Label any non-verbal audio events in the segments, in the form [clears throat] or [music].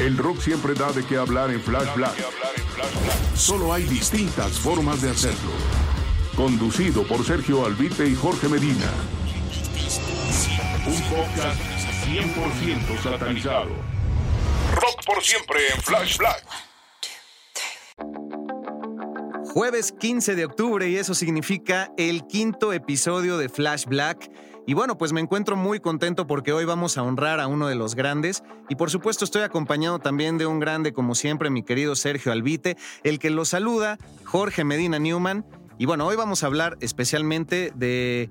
El rock siempre da de qué hablar en Flash Black. Solo hay distintas formas de hacerlo. Conducido por Sergio Albite y Jorge Medina. Un podcast 100% satanizado. Rock por siempre en Flash Black. Jueves 15 de octubre y eso significa el quinto episodio de Flash Black. Y bueno, pues me encuentro muy contento porque hoy vamos a honrar a uno de los grandes y por supuesto estoy acompañado también de un grande como siempre, mi querido Sergio Albite, el que lo saluda, Jorge Medina Newman. Y bueno, hoy vamos a hablar especialmente de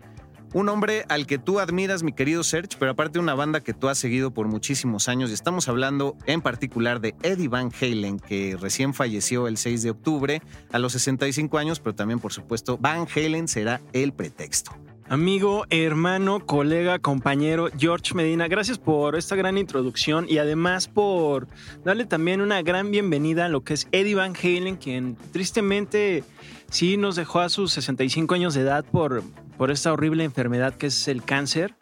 un hombre al que tú admiras, mi querido Serge, pero aparte una banda que tú has seguido por muchísimos años. Y estamos hablando en particular de Eddie Van Halen, que recién falleció el 6 de octubre a los 65 años, pero también, por supuesto, Van Halen será el pretexto. Amigo, hermano, colega, compañero George Medina, gracias por esta gran introducción y además por darle también una gran bienvenida a lo que es Eddie Van Halen, quien tristemente sí nos dejó a sus 65 años de edad por, por esta horrible enfermedad que es el cáncer.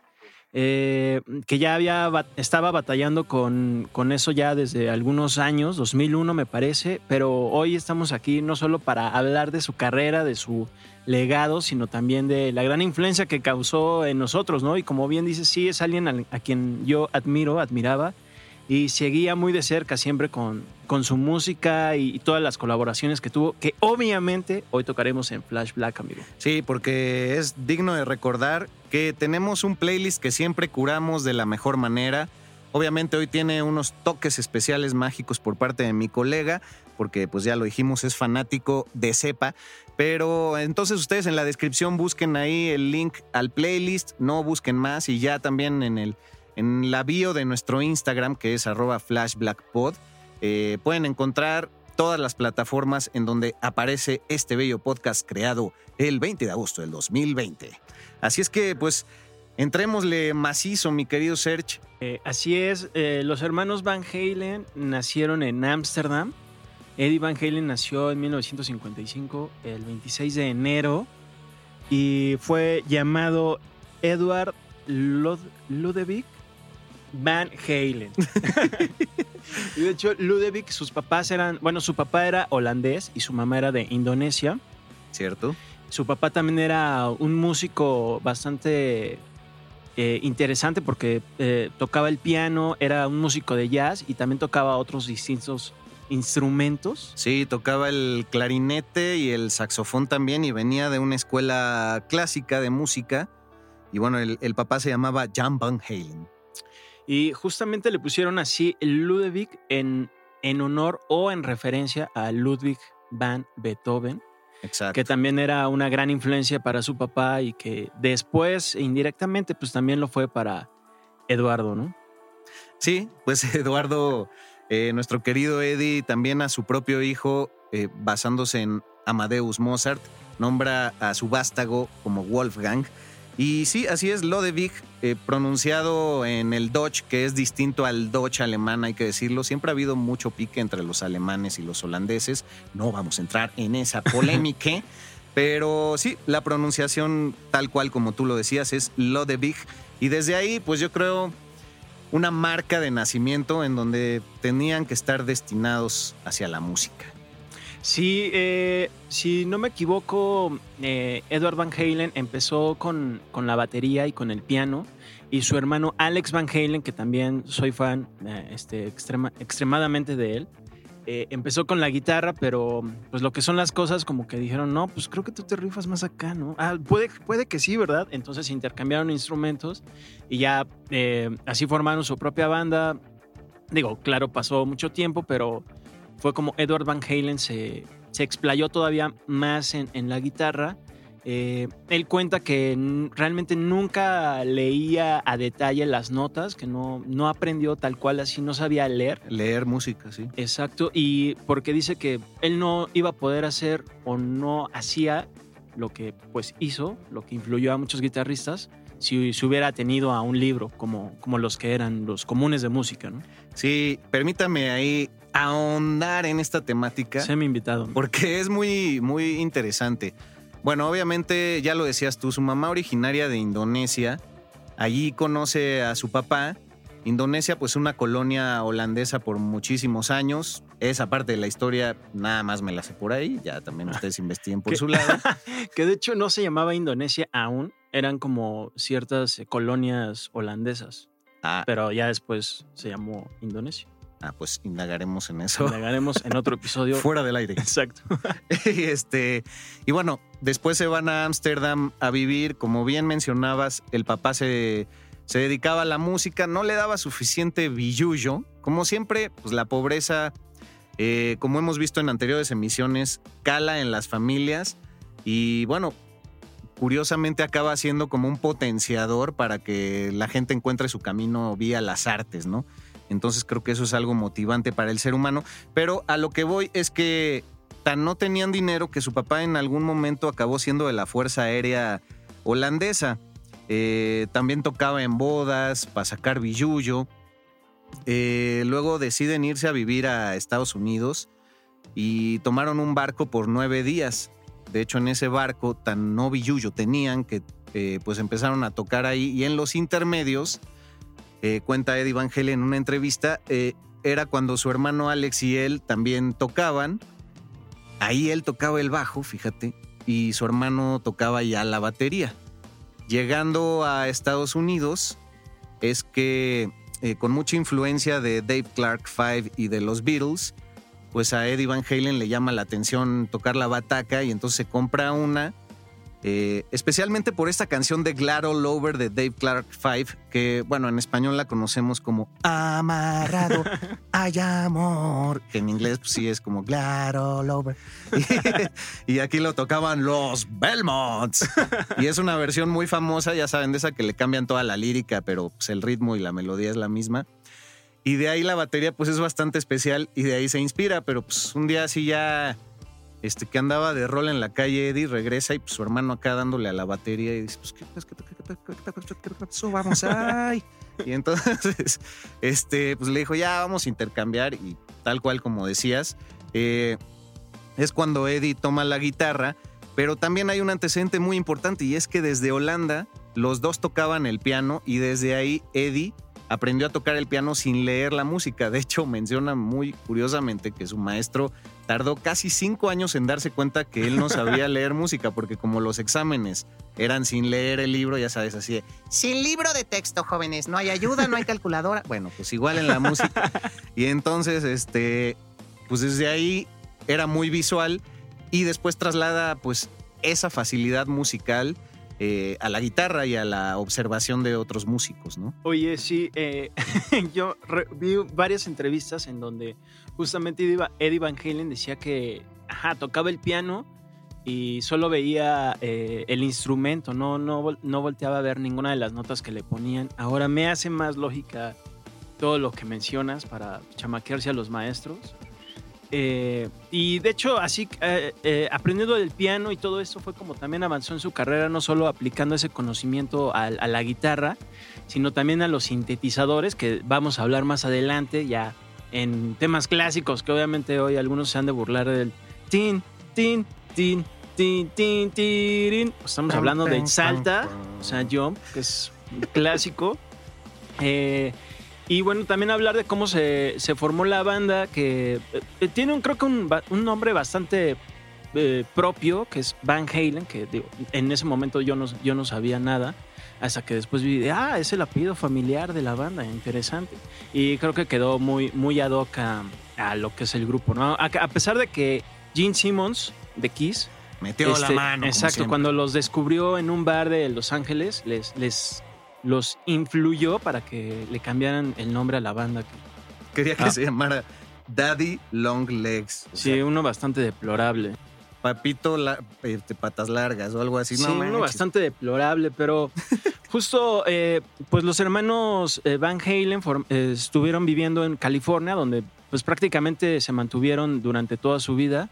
eh, que ya había, ba- estaba batallando con, con eso ya desde algunos años, 2001 me parece, pero hoy estamos aquí no solo para hablar de su carrera, de su legado, sino también de la gran influencia que causó en nosotros, ¿no? Y como bien dices, sí es alguien al- a, quien yo admiro, admiraba y seguía muy de cerca siempre con, con su música y, y todas las colaboraciones que tuvo, que obviamente hoy tocaremos en Flash Black, amigo. Sí, porque es digno de recordar que tenemos un playlist que siempre curamos de la mejor manera. Obviamente hoy tiene unos toques especiales mágicos por parte de mi colega, porque pues ya lo dijimos, es fanático de cepa. Pero entonces ustedes en la descripción busquen ahí el link al playlist, no busquen más y ya también en, el, en la bio de nuestro Instagram, que es arroba flashblackpod, eh, pueden encontrar todas las plataformas en donde aparece este bello podcast creado el 20 de agosto del 2020. Así es que, pues, entrémosle macizo, mi querido Serge. Eh, así es, eh, los hermanos Van Halen nacieron en Ámsterdam. Eddie Van Halen nació en 1955, el 26 de enero, y fue llamado Edward Lud- Ludovic Van Halen. [laughs] y de hecho, Ludovic, sus papás eran, bueno, su papá era holandés y su mamá era de Indonesia. ¿Cierto? Su papá también era un músico bastante eh, interesante porque eh, tocaba el piano, era un músico de jazz y también tocaba otros distintos instrumentos. Sí, tocaba el clarinete y el saxofón también y venía de una escuela clásica de música. Y bueno, el, el papá se llamaba Jan Van Halen. Y justamente le pusieron así Ludwig en, en honor o en referencia a Ludwig van Beethoven, Exacto. que también era una gran influencia para su papá y que después, indirectamente, pues también lo fue para Eduardo, ¿no? Sí, pues [laughs] Eduardo, eh, nuestro querido Eddie, también a su propio hijo, eh, basándose en Amadeus Mozart, nombra a su vástago como Wolfgang. Y sí, así es, Lodewig, eh, pronunciado en el Dutch, que es distinto al Dutch alemán, hay que decirlo. Siempre ha habido mucho pique entre los alemanes y los holandeses. No vamos a entrar en esa polémica. [laughs] Pero sí, la pronunciación tal cual como tú lo decías es Lodewig. Y desde ahí, pues yo creo una marca de nacimiento en donde tenían que estar destinados hacia la música. Sí, eh, si no me equivoco, eh, Edward Van Halen empezó con, con, la batería y con el piano. Y su hermano Alex Van Halen, que también soy fan eh, este, extrema, extremadamente de él, eh, empezó con la guitarra, pero pues lo que son las cosas, como que dijeron, no, pues creo que tú te rifas más acá, ¿no? Ah, puede, puede que sí, ¿verdad? Entonces intercambiaron instrumentos y ya eh, así formaron su propia banda. Digo, claro, pasó mucho tiempo, pero fue como Edward Van Halen se, se explayó todavía más en, en la guitarra eh, él cuenta que realmente nunca leía a detalle las notas, que no, no aprendió tal cual así, no sabía leer. Leer música, sí. Exacto, y porque dice que él no iba a poder hacer o no hacía lo que pues hizo, lo que influyó a muchos guitarristas, si se hubiera tenido a un libro como, como los que eran los comunes de música, ¿no? Sí, permítame ahí ahondar en esta temática. Se me invitado. Porque es muy, muy interesante. Bueno, obviamente, ya lo decías tú, su mamá originaria de Indonesia, allí conoce a su papá. Indonesia, pues una colonia holandesa por muchísimos años. Esa parte de la historia nada más me la sé por ahí, ya también ustedes [laughs] investiguen por su lado. [laughs] que de hecho no se llamaba Indonesia aún, eran como ciertas colonias holandesas. Ah. Pero ya después se llamó Indonesia. Ah, pues indagaremos en eso. Indagaremos en otro episodio. [laughs] Fuera del aire. Exacto. y, [laughs] este, y bueno, después se van a Ámsterdam a vivir. Como bien mencionabas, el papá se, se dedicaba a la música, no le daba suficiente billullo. Como siempre, pues la pobreza, eh, como hemos visto en anteriores emisiones, cala en las familias. Y bueno, curiosamente acaba siendo como un potenciador para que la gente encuentre su camino vía las artes, ¿no? Entonces creo que eso es algo motivante para el ser humano. Pero a lo que voy es que tan no tenían dinero que su papá en algún momento acabó siendo de la Fuerza Aérea holandesa. Eh, también tocaba en bodas para sacar billullo. Eh, luego deciden irse a vivir a Estados Unidos y tomaron un barco por nueve días. De hecho, en ese barco tan no billullo tenían que eh, pues empezaron a tocar ahí y en los intermedios eh, cuenta Eddie Van Halen en una entrevista, eh, era cuando su hermano Alex y él también tocaban. Ahí él tocaba el bajo, fíjate, y su hermano tocaba ya la batería. Llegando a Estados Unidos, es que eh, con mucha influencia de Dave Clark Five y de los Beatles, pues a Eddie Van Halen le llama la atención tocar la bataca y entonces se compra una eh, especialmente por esta canción de Glad All Over de Dave Clark Five, que bueno, en español la conocemos como Amarrado [laughs] hay amor, que en inglés pues, sí es como Glad All Over. [laughs] Y, aquí lo tocaban los Belmonts. Y es una versión muy famosa, ya saben, de esa que le cambian toda la lírica, pero pues, el ritmo y la melodía es la misma. Y de ahí la batería pues es bastante especial y de ahí se inspira, pero pues un día así ya este, que andaba de rol en la calle, Eddie regresa y pues, su hermano acá dándole a la batería y dice, pues, ¿qué, pasó? Vamos, ay. [laughs] Y entonces, este, pues le dijo, ya vamos a intercambiar y tal cual como decías, eh, es cuando Eddie toma la guitarra, pero también hay un antecedente muy importante y es que desde Holanda los dos tocaban el piano y desde ahí Eddie aprendió a tocar el piano sin leer la música. De hecho, menciona muy curiosamente que su maestro tardó casi cinco años en darse cuenta que él no sabía [laughs] leer música, porque como los exámenes eran sin leer el libro, ya sabes, así de, sin libro de texto, jóvenes, no hay ayuda, no hay calculadora. [laughs] Bueno, pues igual en la música. Y entonces, este, pues desde ahí era muy visual y después traslada pues esa facilidad musical eh, a la guitarra y a la observación de otros músicos, ¿no? Oye, sí, eh, [laughs] yo vi varias entrevistas en donde justamente Eddie Van Halen decía que tocaba el piano y solo veía eh, el instrumento, no, no, no volteaba a ver ninguna de las notas que le ponían. Ahora me hace más lógica todo lo que mencionas para chamaquearse a los maestros. Eh, y de hecho, así eh, eh, aprendiendo del piano y todo eso fue como también avanzó en su carrera, no solo aplicando ese conocimiento a, la guitarra, sino también a los sintetizadores, que vamos a hablar más adelante, ya en temas clásicos, que obviamente hoy algunos se han de burlar del tin, tin, tin, tin, tin, tin. Estamos hablando de Salta, o sea, Jump, que es un clásico. Y bueno, también hablar de cómo se, se formó la banda, que eh, tiene un, creo que un, un nombre bastante eh, propio, que es Van Halen, que digo, en ese momento yo no, yo no sabía nada, hasta que después vi, de, ah, es el apellido familiar de la banda, interesante. Y creo que quedó muy, muy ad hoc a, a lo que es el grupo, ¿no? A, a pesar de que Gene Simmons, de Kiss, Metió la este, mano. Exacto, cuando los descubrió en un bar de Los Ángeles, les, les los influyó para que le cambiaran el nombre a la banda. Quería que Ah. se llamara Daddy Long Legs. Sí, sea, uno bastante deplorable. Papito la- este, patas largas o algo así. Sí, no uno manches. bastante deplorable, pero [laughs] justo, eh, pues los hermanos eh, Van Halen eh, estuvieron viviendo en California, donde pues prácticamente se mantuvieron durante toda su vida.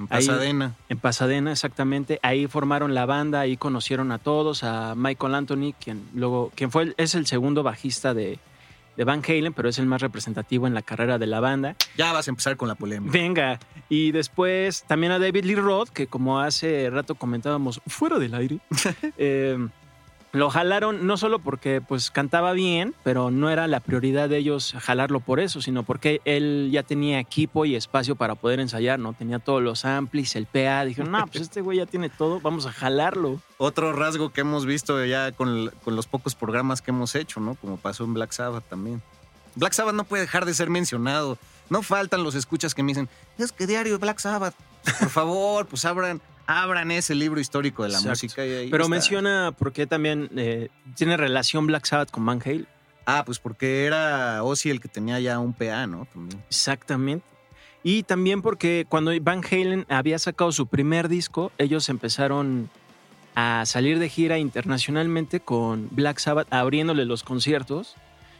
En ahí- Pasadena. En Pasadena, exactamente. Ahí formaron la banda, ahí conocieron a todos, a Michael Anthony, quien luego, quien fue el- es el segundo bajista de, de Van Halen, pero es el más representativo en la carrera de la banda. Ya vas a empezar con la polémica. Venga. Y después también a David Lee Roth, que como hace rato comentábamos fuera del aire, [laughs] eh, lo jalaron no solo porque pues cantaba bien, pero no era la prioridad de ellos jalarlo por eso, sino porque él ya tenía equipo y espacio para poder ensayar, ¿no? Tenía todos los amplis, el PA. Dijeron, no, pues este güey ya tiene todo, vamos a jalarlo. Otro rasgo que hemos visto ya con, con los pocos programas que hemos hecho, ¿no? Como pasó en Black Sabbath también. Black Sabbath no puede dejar de ser mencionado. No faltan los escuchas que me dicen, es que diario Black Sabbath. Por favor, pues abran, abran ese libro histórico de la Exacto. música. y ahí Pero está. menciona por qué también eh, tiene relación Black Sabbath con Van Halen. Ah, pues porque era Ozzy el que tenía ya un PA, ¿no? También. Exactamente. Y también porque cuando Van Halen había sacado su primer disco, ellos empezaron a salir de gira internacionalmente con Black Sabbath, abriéndole los conciertos.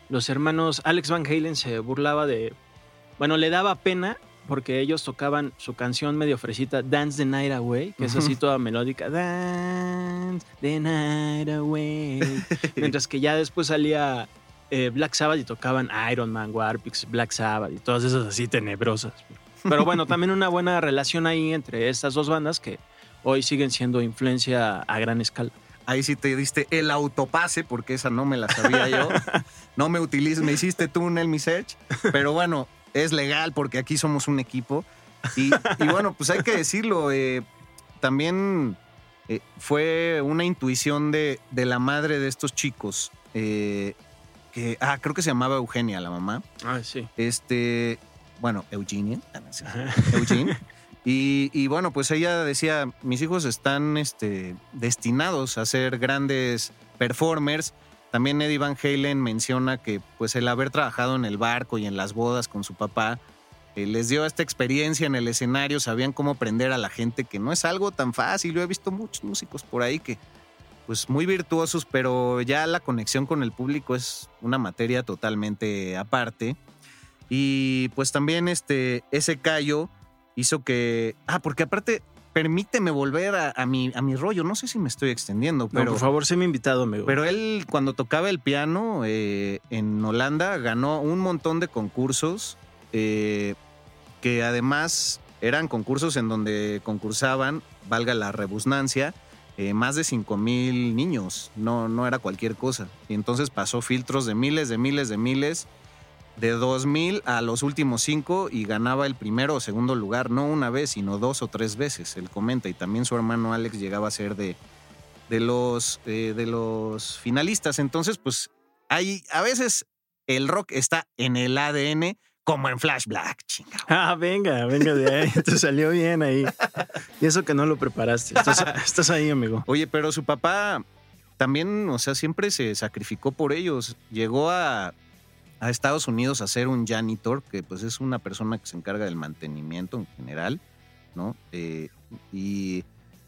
Los hermanos Alex Van Halen se burlaba de... Bueno, le daba pena porque ellos tocaban su canción medio fresita, Dance the Night Away, que es así toda melódica. Dance the Night Away. [laughs] Mientras que ya después salía eh, Black Sabbath y tocaban Iron Man, Warpix, Black Sabbath y todas esas así tenebrosas. Pero bueno, también una buena relación ahí entre estas dos bandas que hoy siguen siendo influencia a gran escala. Ahí sí te diste el autopase, porque esa no me la sabía yo. [laughs] No me utilices, me hiciste tú un Search. Pero bueno, es legal porque aquí somos un equipo. Y, y bueno, pues hay que decirlo. eh, también eh, fue una intuición de, de la madre de estos chicos. eh, que, ah, creo que se llamaba Eugenia, la mamá. Ah, sí. Este, bueno, Eugenia. ah, Eugene. Y, y bueno, pues ella decía, mis hijos están este, destinados a ser grandes performers. También Eddie Van Halen menciona que pues el haber trabajado en el barco y en las bodas con su papá eh, les dio esta experiencia en el escenario, sabían cómo prender a la gente, que no es algo tan fácil. Yo he visto muchos músicos por ahí que pues muy virtuosos, pero ya la conexión con el público es una materia totalmente aparte. Y pues también este, ese callo hizo que... Ah, porque aparte, permíteme volver a, a mi, a mi rollo. No sé si me estoy extendiendo, Pero, pero... por favor, sé mi invitado, amigo. Pero él, cuando tocaba el piano eh, en Holanda, ganó un montón de concursos eh, que además eran concursos en donde concursaban, valga la rebusnancia, eh, más de 5 mil niños. No, no era cualquier cosa. Y entonces pasó filtros de miles, de miles, de miles. De 2000 a los últimos cinco y ganaba el primero o segundo lugar, no una vez, sino dos o tres veces, él comenta. Y también su hermano Alex llegaba a ser de, de los, eh, de los finalistas. Entonces, pues, hay, a veces el rock está en el ADN como en Flash Black, chingado. Ah, venga, venga de ahí. Te salió bien ahí. Y eso que no lo preparaste. Estás, estás ahí, amigo. Oye, pero su papá también, o sea, siempre se sacrificó por ellos. Llegó a, a Estados Unidos a ser un janitor, que pues es una persona que se encarga del mantenimiento en general, ¿no? Eh, y,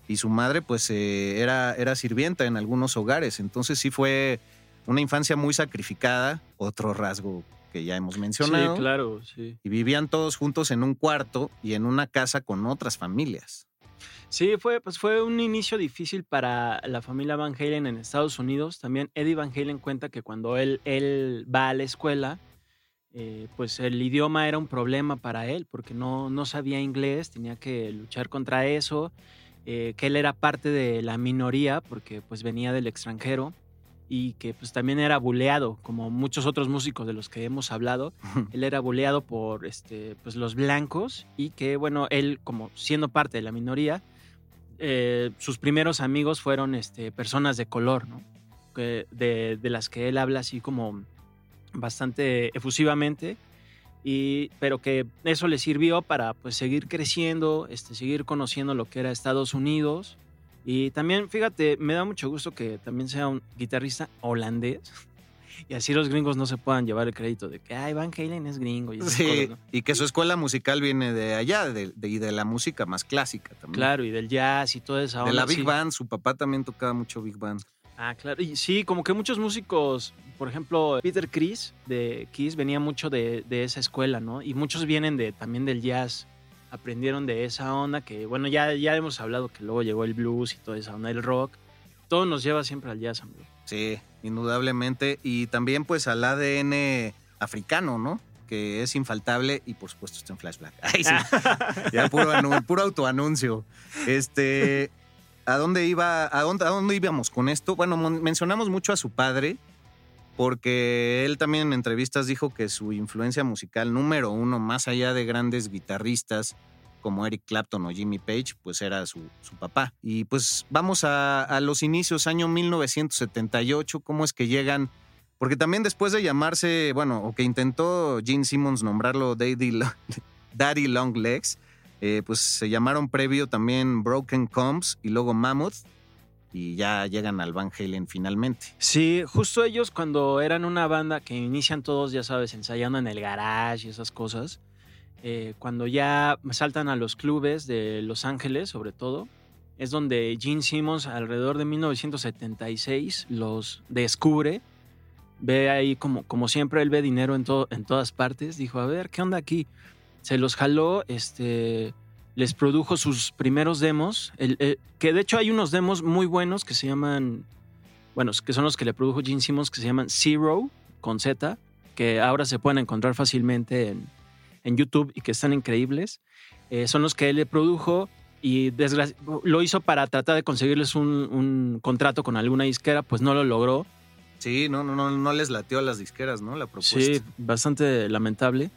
y su madre pues eh, era, era sirvienta en algunos hogares. Entonces sí fue una infancia muy sacrificada, otro rasgo que ya hemos mencionado. Sí, claro, sí. Y vivían todos juntos en un cuarto y en una casa con otras familias. Sí, fue, pues fue un inicio difícil para la familia Van Halen en Estados Unidos. También Eddie Van Halen cuenta que cuando él, él va a la escuela, eh, pues el idioma era un problema para él, porque no, no sabía inglés, tenía que luchar contra eso, eh, que él era parte de la minoría, porque pues venía del extranjero. y que pues también era buleado, como muchos otros músicos de los que hemos hablado. [laughs] él era buleado por este, pues, los blancos y que, bueno, él como siendo parte de la minoría, eh, sus primeros amigos fueron este, personas de color, ¿no? de, de, las que él habla así como bastante efusivamente, y, pero que eso le sirvió para pues, seguir creciendo, este, seguir conociendo lo que era Estados Unidos. Y también, fíjate, me da mucho gusto que también sea un guitarrista holandés. Y así los gringos no se puedan llevar el crédito de que, ay, Van Halen es gringo. Y, sí, y que su escuela musical viene de allá de, y de la música más clásica también. Claro, y del jazz y toda esa onda. De la Big Band, su papá también tocaba mucho Big Band. Ah, claro. Y sí, como que muchos músicos, por ejemplo, Peter Chris de Kiss venía mucho de, esa escuela, ¿no? Y muchos vienen de, también del jazz. Aprendieron de esa onda que, bueno, ya, ya hemos hablado que luego llegó el blues y toda esa onda, el rock. Todo nos lleva siempre al jazz, amigo. Sí, indudablemente. Y también pues al ADN africano, ¿no? Que es infaltable y por supuesto está en Flashback. [laughs] Ay, sí. [laughs] ya puro, puro autoanuncio. Este, ¿A dónde iba? A dónde, ¿A dónde íbamos con esto? Bueno, mencionamos mucho a su padre, porque él también en entrevistas dijo que su influencia musical número uno, más allá de grandes guitarristas como Eric Clapton o Jimmy Page, pues era su, papá. Y pues vamos a, los inicios, año 1978, cómo es que llegan, porque también después de llamarse, bueno, o que intentó Gene Simmons nombrarlo Daddy, [laughs] Daddy Long Legs, eh, pues se llamaron previo también Broken Combs y luego Mammoth y ya llegan al Van Halen finalmente. Sí, justo ellos cuando eran una banda que inician todos, ya sabes, ensayando en el garage y esas cosas, eh, cuando ya saltan a los clubes de Los Ángeles, sobre todo, es donde Gene Simmons alrededor de 1976 los descubre. Ve ahí como, como siempre, él ve dinero en, en todas partes. Dijo, a ver, ¿qué onda aquí? se los jaló, este, les produjo sus primeros demos, el, que de hecho hay unos demos muy buenos que se llaman, bueno, que son los que le produjo Gene Simmons, que se llaman Zero, con Z, que ahora se pueden encontrar fácilmente en, en YouTube y que están increíbles. Eh, son los que él le produjo y lo hizo para tratar de conseguirles un, un, contrato con alguna disquera, pues no lo logró. Sí, no, no, no, no les latió a las disqueras, ¿no? La propuesta. Sí, bastante lamentable.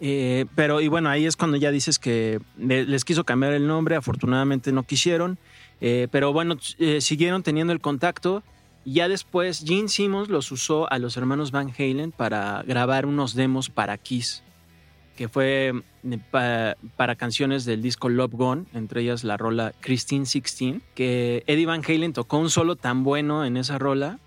Eh, pero, y bueno, ahí es cuando ya dices que les quiso cambiar el nombre, afortunadamente no quisieron, eh, pero bueno, eh, siguieron teniendo el contacto. Y ya después Gene Simmons los usó a los hermanos Van Halen para grabar unos demos para Kiss, que fue para canciones del disco Love Gone, entre ellas la rola Christine 16, que Eddie Van Halen tocó un solo tan bueno en esa rola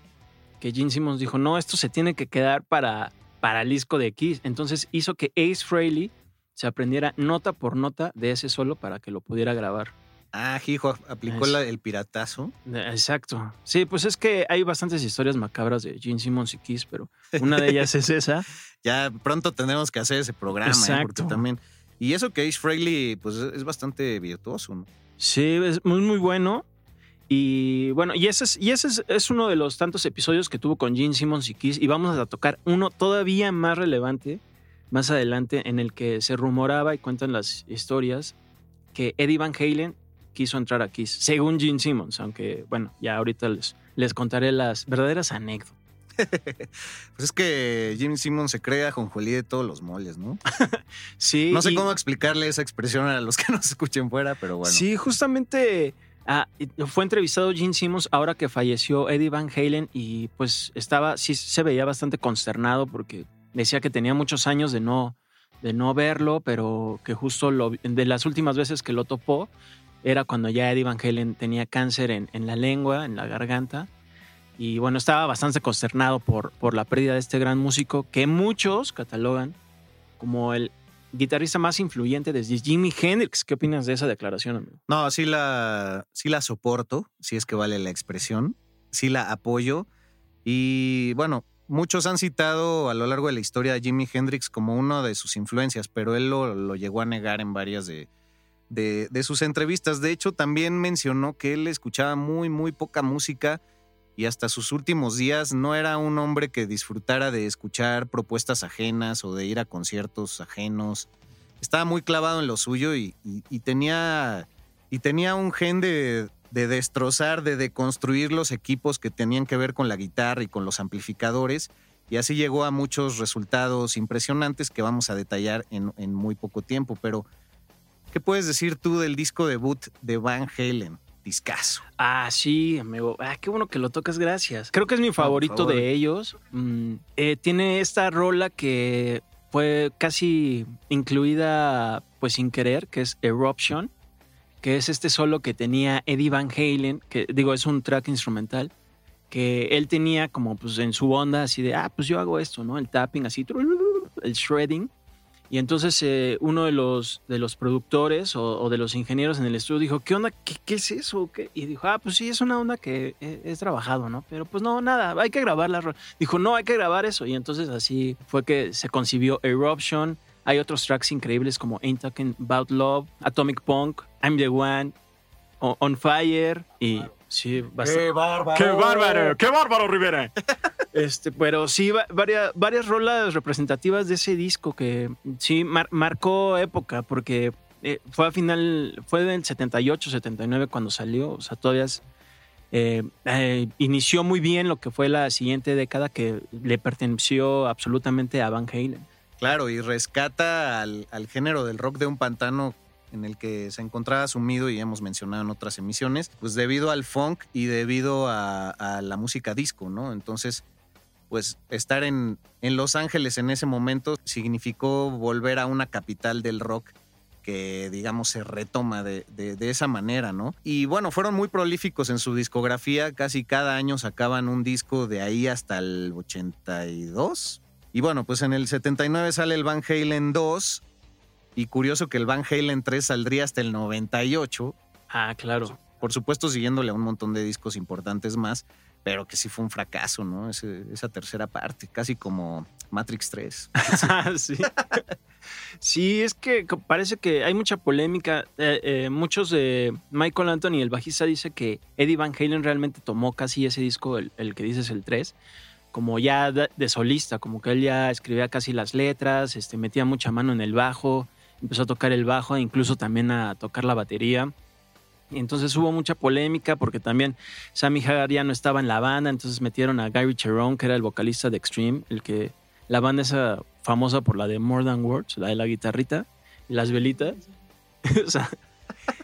que Gene Simmons dijo, no, esto se tiene que quedar para para el disco de Kiss. Entonces hizo que Ace Frehley se aprendiera nota por nota de ese solo para que lo pudiera grabar. Ah, hijo, aplicó el piratazo. Exacto. Sí, pues es que hay bastantes historias macabras de Gene Simmons y Kiss, pero una de ellas es esa. [laughs] Ya pronto tenemos que hacer ese programa, ¿eh? Exacto. también. Y eso que Ace Frehley, pues es bastante virtuoso, ¿no? Sí, es muy, muy bueno. Y bueno, y ese, es, y ese es, uno de los tantos episodios que tuvo con Gene Simmons y Kiss. Y vamos a tocar uno todavía más relevante más adelante, en el que se rumoraba y cuentan las historias que Eddie Van Halen quiso entrar a Kiss, según Gene Simmons, aunque bueno, ya ahorita les, les contaré las verdaderas anécdotas. [laughs] pues es que Gene Simmons se crea con Julie de todos los moles, ¿no? [laughs] sí. No sé cómo explicarle esa expresión a los que nos escuchen fuera, pero bueno. Sí, justamente Ah, fue entrevistado Gene Simmons ahora que falleció Eddie Van Halen y pues estaba, sí se veía bastante consternado porque decía que tenía muchos años de no, de no verlo, pero que justo lo, de las últimas veces que lo topó era cuando ya Eddie Van Halen tenía cáncer en, en la lengua, en la garganta. Y bueno, estaba bastante consternado por, por la pérdida de este gran músico que muchos catalogan como el guitarrista más influyente desde Jimi Hendrix. ¿Qué opinas de esa declaración, amigo? No, sí la, sí la soporto, si es que vale la expresión. Sí la apoyo. Y bueno, muchos han citado a lo largo de la historia a Jimi Hendrix como una de sus influencias, pero él lo, llegó a negar en varias de, de, de, sus entrevistas. De hecho, también mencionó que él escuchaba muy, muy poca música y hasta sus últimos días no era un hombre que disfrutara de escuchar propuestas ajenas o de ir a conciertos ajenos. Estaba muy clavado en lo suyo y, tenía, y tenía un gen de, de destrozar, de deconstruir los equipos que tenían que ver con la guitarra y con los amplificadores. Y así llegó a muchos resultados impresionantes que vamos a detallar en, en muy poco tiempo. Pero, ¿qué puedes decir tú del disco debut de Van Halen? Discaso. Ah, sí, amigo. Ah, qué bueno que lo tocas, gracias. Creo que es mi favorito favor. de ellos. Mm, eh, tiene esta rola que fue casi incluida, pues sin querer, que es Eruption, que es este solo que tenía Eddie Van Halen, que digo, es un track instrumental, que él tenía como pues en su onda así de, ah, pues yo hago esto, ¿no? El tapping así, el shredding. Y entonces eh, uno de los, de los productores o, o, de los ingenieros en el estudio dijo, ¿qué onda? ¿Qué, qué es eso? ¿Qué? Y dijo, ah, pues sí, es una onda que he, he, trabajado, ¿no? Pero pues no, nada, hay que grabar la Dijo, no, hay que grabar eso. Y entonces así fue que se concibió Eruption. Hay otros tracks increíbles como Ain't Talking About Love, Atomic Punk, I'm the One, On Fire y... Sí, bastante. ¡Qué bárbaro! ¡Qué bárbaro! ¡Qué bárbaro, Rivera! [laughs] este, pero sí, varias, varias rolas representativas de ese disco que sí mar, marcó época, porque eh, fue a final, fue del 78, 79 cuando salió, o sea, todavía eh, eh, inició muy bien lo que fue la siguiente década que le perteneció absolutamente a Van Halen. Claro, y rescata al, género del rock de un pantano en el que se encontraba sumido y hemos mencionado en otras emisiones, pues debido al funk y debido a la música disco, ¿no? Entonces, pues estar en, en, Los Ángeles en ese momento significó volver a una capital del rock que, digamos, se retoma de, de, de, esa manera, ¿no? Y bueno, fueron muy prolíficos en su discografía, casi cada año sacaban un disco de ahí hasta el 82. Y bueno, pues en el 79 sale el Van Halen 2 y curioso que el Van Halen 3 saldría hasta el 98. Ah, claro. Por supuesto, siguiéndole a un montón de discos importantes más, pero que sí fue un fracaso, ¿no? Ese, esa tercera parte, casi como Matrix 3. [laughs] sí. es que parece que hay mucha polémica. Eh, eh, muchos de Michael Anthony, el bajista, dice que Eddie Van Halen realmente tomó casi ese disco, el, el que dices el 3, como ya de, de, solista, como que él ya escribía casi las letras, este, metía mucha mano en el bajo empezó a tocar el bajo e incluso también a tocar la batería. Entonces hubo mucha polémica porque también Sammy Hagar ya no estaba en la banda, entonces metieron a Gary Cherone, que era el vocalista de Extreme, el que la banda esa famosa por la de More Than Words, la de la guitarrita y las velitas. [laughs] o sea,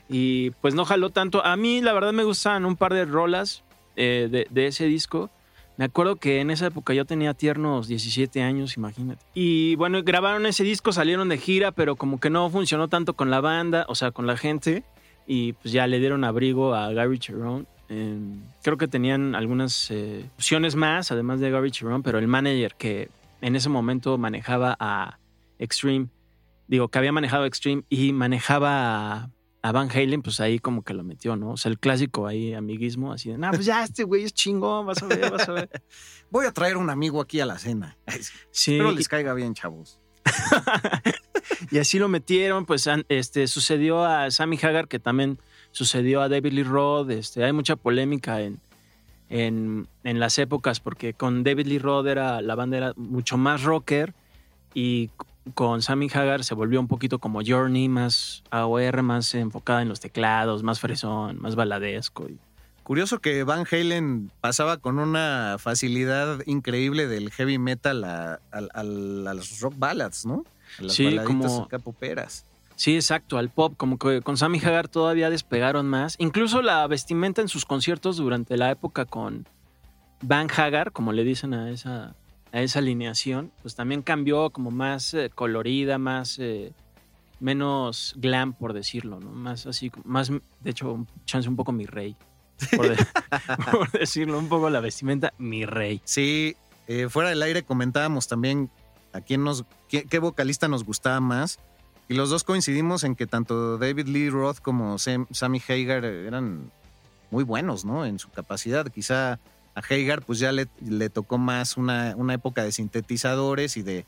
y pues no jaló tanto. A mí la verdad me gustan un par de rolas eh, de, de ese disco. Me acuerdo que en esa época yo tenía tiernos 17 años, imagínate. Y bueno, grabaron ese disco, salieron de gira, pero como que no funcionó tanto con la banda, o sea, con la gente. Y pues ya le dieron abrigo a Gary Cherone. Eh, creo que tenían algunas eh, opciones más, además de Gary Cherone, pero el manager que en ese momento manejaba a Extreme, digo, que había manejado Extreme y manejaba a a Van Halen, pues ahí como que lo metió, ¿no? O sea, el clásico ahí, amiguismo, así de, no, pues ya este güey es chingón, vas a ver, vas a ver. [laughs] Voy a traer un amigo aquí a la cena. Sí. Espero les caiga bien, chavos. [laughs] y así lo metieron, pues este, sucedió a Sammy Hagar, que también sucedió a David Lee Roth, este, hay mucha polémica en, en, en las épocas, porque con David Lee Roth era, la banda era mucho más rocker y con Sammy Hagar se volvió un poquito como Journey, más AOR, más enfocada en los teclados, más fresón, más baladesco. Curioso que Van Halen pasaba con una facilidad increíble del heavy metal a, a, las rock ballads, ¿no? A las sí, como capoperas. Sí, exacto, al pop, como que con Sammy Hagar todavía despegaron más. Incluso la vestimenta en sus conciertos durante la época con Van Hagar, como le dicen a esa a esa alineación, pues también cambió como más eh, colorida, más eh, menos glam, por decirlo, ¿no? Más así, más, de hecho, chance un poco mi rey, por, de, [laughs] [laughs] por decirlo, un poco la vestimenta, mi rey. Sí, eh, fuera del aire comentábamos también a quién nos, qué, vocalista nos gustaba más. Y los dos coincidimos en que tanto David Lee Roth como Sam, Sammy Hagar eran muy buenos, ¿no? En su capacidad. Quizá a Hagar pues ya le, le tocó más una, una, época de sintetizadores y de,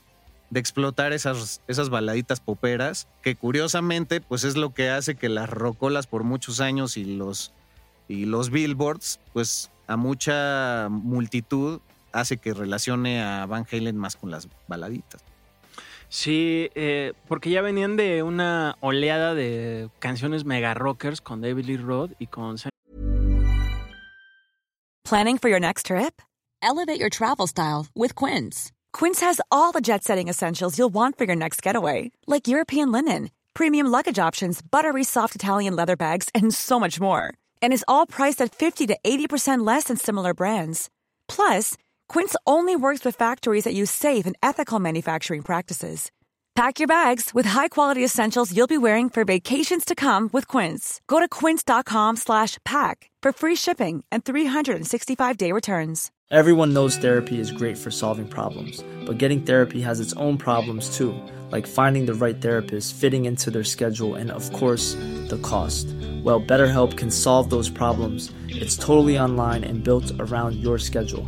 de, explotar esas, esas baladitas poperas, que curiosamente pues es lo que hace que las rocolas por muchos años y los, y los billboards pues a mucha multitud hace que relacione a Van Halen más con las baladitas. Sí, eh, porque ya venían de una oleada de canciones mega rockers con David Lee Roth y con Planning for your next trip? Elevate your travel style with Quince. Quince has all the jet setting essentials you'll want for your next getaway, like European linen, premium luggage options, buttery soft Italian leather bags, and so much more. And is all priced at 50 to 80% less than similar brands. Plus, Quince only works with factories that use safe and ethical manufacturing practices. Pack your bags with high-quality essentials you'll be wearing for vacations to come with Quince. Go to quince.com slash pack for free shipping and 365-day returns. Everyone knows therapy is great for solving problems, but getting therapy has its own problems too, like finding the right therapist, fitting into their schedule, and of course, the cost. Well, BetterHelp can solve those problems. It's totally online and built around your schedule.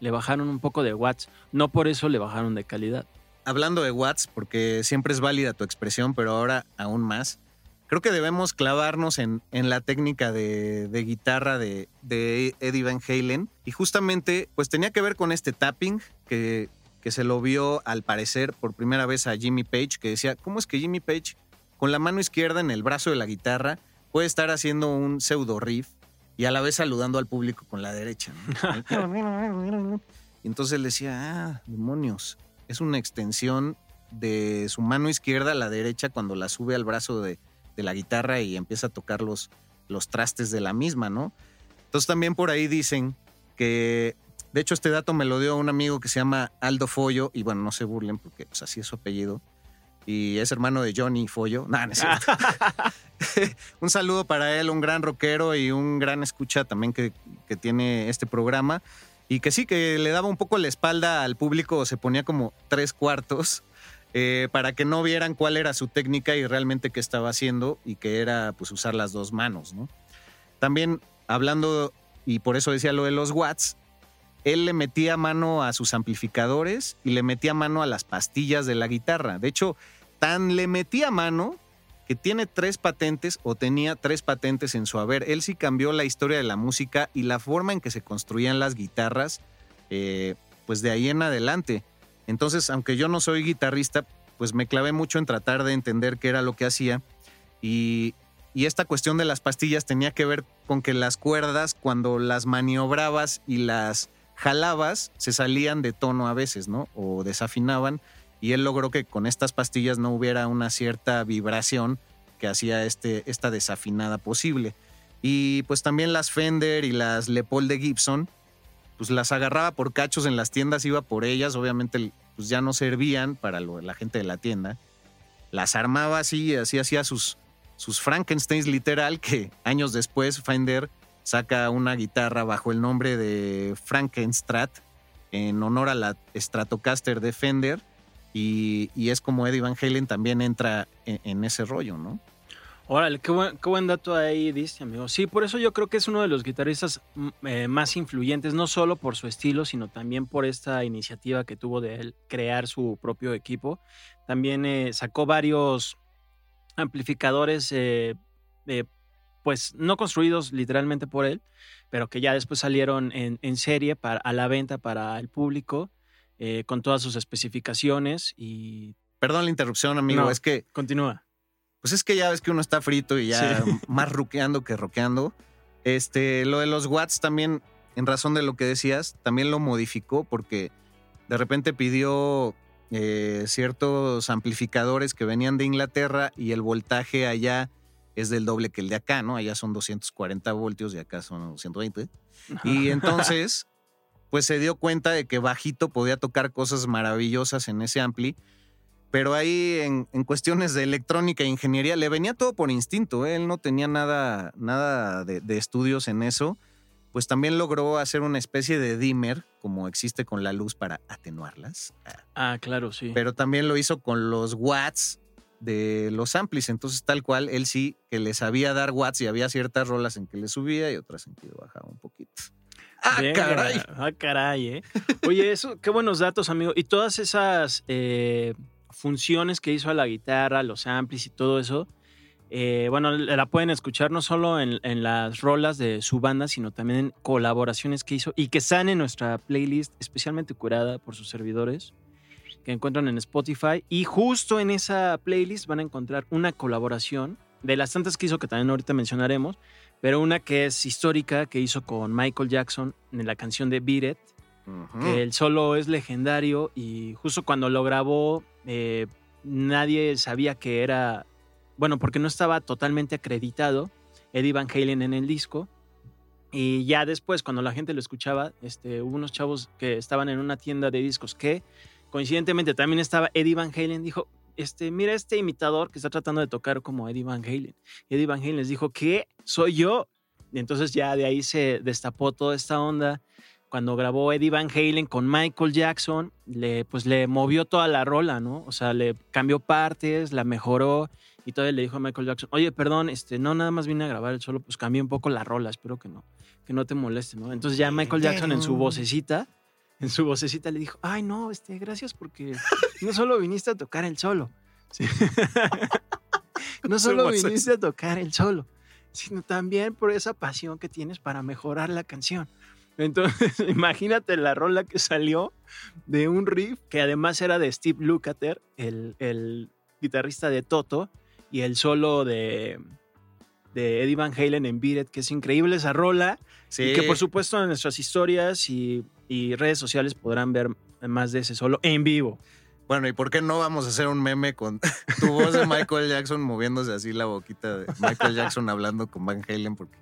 le bajaron un poco de watts. No por eso le bajaron de calidad. Hablando de watts, porque siempre es válida tu expresión, pero ahora aún más. Creo que debemos clavarnos en, en la técnica de, guitarra de, de, Eddie Van Halen. Y justamente, pues tenía que ver con este tapping que, que se lo vio al parecer por primera vez a Jimmy Page, que decía, ¿cómo es que Jimmy Page con la mano izquierda en el brazo de la guitarra puede estar haciendo un pseudo riff y a la vez saludando al público con la derecha? y [laughs] entonces él decía, ah, demonios, es una extensión de su mano izquierda a la derecha cuando la sube al brazo de de la guitarra y empieza a tocar los, los trastes de la misma, ¿no? Entonces también por ahí dicen que, de hecho este dato me lo dio un amigo que se llama Aldo Follo, y bueno, no se burlen porque pues, así es su apellido, y es hermano de Johnny Follo. No, no es cierto. [laughs] un saludo para él, un gran rockero y un gran escucha también que, que tiene este programa. Y que sí, que le daba un poco la espalda al público, se ponía como tres cuartos eh, para que no vieran cuál era su técnica y realmente qué estaba haciendo y que era pues usar las dos manos, ¿no? También hablando, y por eso decía lo de los watts, él le metía mano a sus amplificadores y le metía mano a las pastillas de la guitarra. De hecho, tan le metía mano que tiene tres patentes o tenía tres patentes en su haber. Él sí cambió la historia de la música y la forma en que se construían las guitarras, eh, pues de ahí en adelante. Entonces, aunque yo no soy guitarrista, pues me clavé mucho en tratar de entender qué era lo que hacía. Y, esta cuestión de las pastillas tenía que ver con que las cuerdas, cuando las maniobrabas y las jalabas, se salían de tono a veces, ¿no? O desafinaban. Y él logró que con estas pastillas no hubiera una cierta vibración que hacía este, esta desafinada posible. Y pues también las Fender y las Le Paul de Gibson, pues las agarraba por cachos en las tiendas, iba por ellas, obviamente pues ya no servían para la gente de la tienda. Las armaba así, así hacía sus, sus Frankensteins literal, que años después Fender saca una guitarra bajo el nombre de Frankenstrat en honor a la Stratocaster de Fender y, es como Eddie Van Halen también entra en, en ese rollo, ¿no? Órale, qué buen, qué buen dato ahí diste, amigo. Sí, por eso yo creo que es uno de los guitarristas mm, eh, más influyentes, no solo por su estilo, sino también por esta iniciativa que tuvo de él crear su propio equipo. También eh, sacó varios amplificadores, eh, pues no construidos literalmente por él, pero que ya después salieron en, serie para, a la venta para el público, con todas sus especificaciones y... Perdón la interrupción, amigo, es que... Continúa pues es que ya ves que uno está frito y ya [laughs] más ruqueando que roqueando. Este, lo de los watts también, en razón de lo que decías, también lo modificó porque de repente pidió eh, ciertos amplificadores que venían de Inglaterra y el voltaje allá es del doble que el de acá, ¿no? Allá son 240 voltios y acá son 220. Y entonces, pues se dio cuenta de que bajito podía tocar cosas maravillosas en ese ampli pero ahí en, cuestiones de electrónica e ingeniería le venía todo por instinto, ¿eh? él no tenía nada, nada de, estudios en eso, pues también logró hacer una especie de dimmer, como existe con la luz para atenuarlas. Ah, claro, sí. Pero también lo hizo con los watts de los amplis, entonces tal cual, él sí que le sabía dar watts y había ciertas rolas en que le subía y otras en que le bajaba un poquito. ¡Ah, caray! ¡Ah, caray, eh! Oye, eso, qué buenos datos, amigo. Y todas esas... Eh, funciones que hizo a la guitarra, los amplis y todo eso, eh, bueno, la pueden escuchar no solo en, las rolas de su banda, sino también en colaboraciones que hizo y que están en nuestra playlist especialmente curada por sus servidores que encuentran en Spotify. Y justo en esa playlist van a encontrar una colaboración de las tantas que hizo que también ahorita mencionaremos, pero una que es histórica que hizo con Michael Jackson en la canción de Beat It, que el solo es legendario y justo cuando lo grabó eh, nadie sabía que era, bueno, porque no estaba totalmente acreditado Eddie Van Halen en el disco. Y ya después, cuando la gente lo escuchaba, este, hubo unos chavos que estaban en una tienda de discos que coincidentemente también estaba Eddie Van Halen. Dijo, este, mira este imitador que está tratando de tocar como Eddie Van Halen. Eddie Van Halen les dijo, ¿qué? Soy yo. Y entonces ya de ahí se destapó toda esta onda cuando grabó Eddie Van Halen con Michael Jackson, le, pues le movió toda la rola, ¿no? O sea, le cambió partes, la mejoró y todavía le dijo a Michael Jackson, oye, perdón, este, no nada más vine a grabar el solo, pues cambié un poco la rola, espero que no, que no te moleste, ¿no? Entonces ya Michael Jackson en su vocecita, en su vocecita le dijo, ay, no, este, gracias porque no solo viniste a tocar el solo, [laughs] no solo viniste a tocar el solo, sino también por esa pasión que tienes para mejorar la canción. Entonces, [laughs] imagínate la rola que salió de un riff que además era de Steve Lukather, el, guitarrista de Toto, y el solo de, de Eddie Van Halen en Beat It, que es increíble esa rola. Y que por supuesto en nuestras historias y, redes sociales podrán ver más de ese solo en vivo. Bueno, ¿y por qué no vamos a hacer un meme con [laughs] tu voz de Michael Jackson moviéndose así la boquita de Michael Jackson hablando con Van Halen? Porque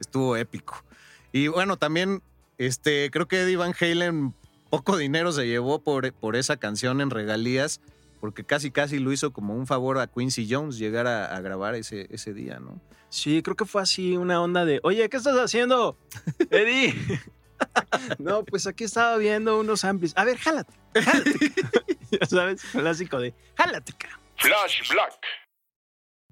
estuvo épico. Y bueno, también este, creo que Eddie Van Halen poco dinero se llevó por, por esa canción en regalías, porque casi casi lo hizo como un favor a Quincy Jones llegar a, grabar ese, ese día, ¿no? Sí, creo que fue así una onda de, oye, ¿qué estás haciendo, Eddie? [laughs] no, pues aquí estaba viendo unos amplis. A ver, jálate, jálate. [laughs] ya sabes, clásico de, jálate, Flash Black.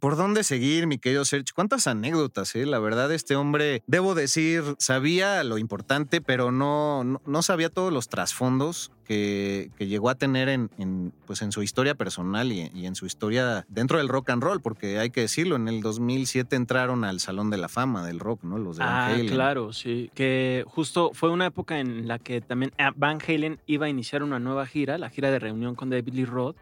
¿Por dónde seguir, mi querido Sergio? ¿Cuántas anécdotas, eh? La verdad, este hombre, debo decir, sabía lo importante, pero no, no, sabía todos los trasfondos que, llegó a tener en, pues en su historia personal y, en su historia dentro del rock and roll, porque hay que decirlo, en el 2007 entraron al Salón de la Fama del rock, ¿no? Los de Van ah, Halen. claro, sí. Que justo fue una época en la que también Van Halen iba a iniciar una nueva gira, la gira de reunión con David Lee Roth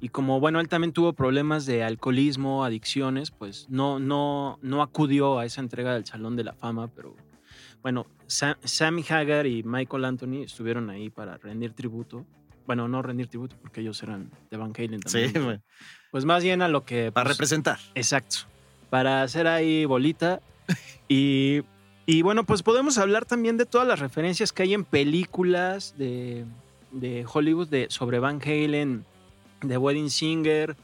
y como, bueno, él también tuvo problemas de alcoholismo, adicciones, pues no, no, no acudió a esa entrega del Salón de la Fama, pero bueno, Sammy Hagar y Michael Anthony estuvieron ahí para rendir tributo. Bueno, no rendir tributo porque ellos eran de Van Halen también. Sí, Pues más bien a lo que... Para pues, representar. Exacto. Para hacer ahí bolita. [laughs] y, y bueno, pues podemos hablar también de todas las referencias que hay en películas de, de Hollywood de, sobre Van Halen The Wedding Singer.